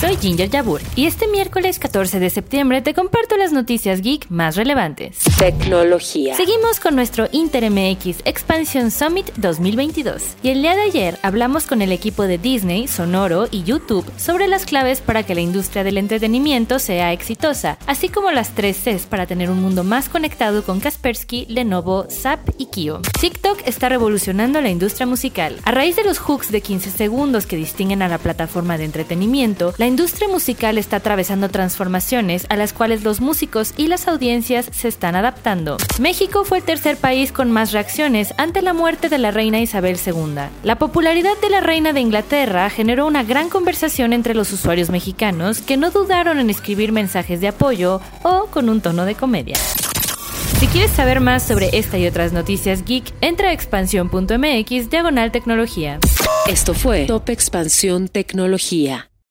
Soy Ginger Yabur y este miércoles 14 de septiembre te comparto las noticias geek más relevantes. Tecnología. Seguimos con nuestro Inter MX Expansion Summit 2022 y el día de ayer hablamos con el equipo de Disney, Sonoro y YouTube sobre las claves para que la industria del entretenimiento sea exitosa, así como las tres Cs para tener un mundo más conectado con Kaspersky, Lenovo, SAP y Kio. TikTok está revolucionando la industria musical. A raíz de los hooks de 15 segundos que distinguen a la plataforma de entretenimiento, la industria musical está atravesando transformaciones a las cuales los músicos y las audiencias se están adaptando. México fue el tercer país con más reacciones ante la muerte de la reina Isabel II. La popularidad de la reina de Inglaterra generó una gran conversación entre los usuarios mexicanos que no dudaron en escribir mensajes de apoyo o con un tono de comedia. Si quieres saber más sobre esta y otras noticias geek, entra a expansión.mx diagonal tecnología. Esto fue Top Expansión Tecnología.